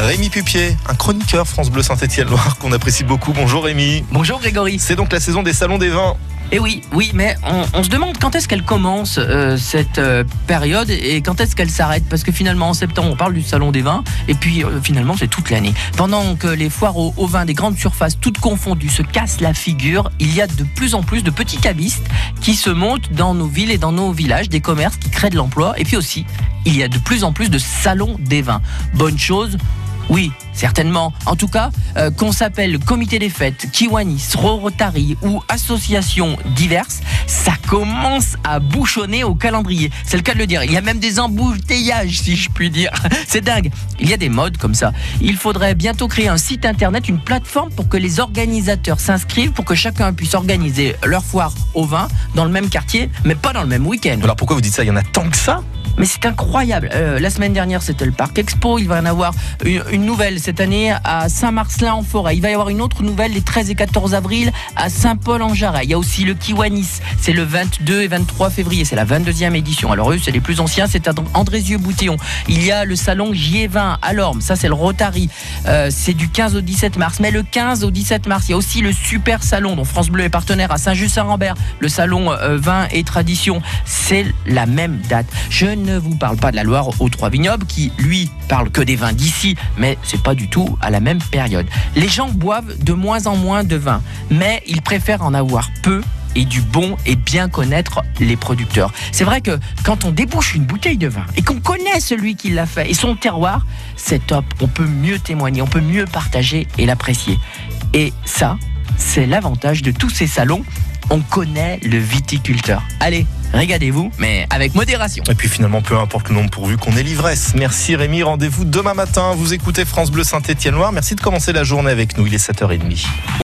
Rémi Pupier, un chroniqueur France Bleu Saint-Étienne-Loire qu'on apprécie beaucoup. Bonjour Rémi. Bonjour Grégory. C'est donc la saison des salons des vins. Eh oui, oui, mais on, on se demande quand est-ce qu'elle commence euh, cette euh, période et quand est-ce qu'elle s'arrête? Parce que finalement en septembre on parle du salon des vins et puis euh, finalement c'est toute l'année. Pendant que les foires au, au vin des grandes surfaces, toutes confondues, se cassent la figure, il y a de plus en plus de petits cabistes qui se montent dans nos villes et dans nos villages, des commerces qui créent de l'emploi et puis aussi il y a de plus en plus de salons des vins. Bonne chose oui, certainement. En tout cas, euh, qu'on s'appelle comité des fêtes, Kiwanis, Rotary ou associations diverses, ça commence à bouchonner au calendrier. C'est le cas de le dire. Il y a même des embouteillages, si je puis dire. C'est dingue. Il y a des modes comme ça. Il faudrait bientôt créer un site internet, une plateforme pour que les organisateurs s'inscrivent, pour que chacun puisse organiser leur foire au vin dans le même quartier, mais pas dans le même week-end. Alors pourquoi vous dites ça? Il y en a tant que ça? Mais c'est incroyable. Euh, la semaine dernière, c'était le Parc Expo. Il va y en avoir une, une nouvelle cette année à Saint-Marcelin-en-Forêt. Il va y avoir une autre nouvelle les 13 et 14 avril à Saint-Paul-en-Jarret. Il y a aussi le Kiwanis. C'est le 22 et 23 février. C'est la 22e édition. Alors eux, c'est les plus anciens. C'est à Andrézieux-Boutéon. Il y a le salon J20 à Lorme. Ça, c'est le Rotary. Euh, c'est du 15 au 17 mars. Mais le 15 au 17 mars, il y a aussi le Super Salon dont France Bleu est partenaire à Saint-Just-Saint-Rambert. Le salon euh, vin et tradition. C'est la même date. Je ne vous parle pas de la Loire aux Trois Vignobles qui, lui, parle que des vins d'ici, mais c'est pas du tout à la même période. Les gens boivent de moins en moins de vin, mais ils préfèrent en avoir peu et du bon et bien connaître les producteurs. C'est vrai que quand on débouche une bouteille de vin et qu'on connaît celui qui l'a fait et son terroir, c'est top. On peut mieux témoigner, on peut mieux partager et l'apprécier. Et ça, c'est l'avantage de tous ces salons. On connaît le viticulteur. Allez, régalez-vous, mais avec modération. Et puis finalement, peu importe le nombre pourvu qu'on ait l'ivresse. Merci Rémi, rendez-vous demain matin. Vous écoutez France Bleu Saint-Étienne-Loire. Merci de commencer la journée avec nous. Il est 7h30.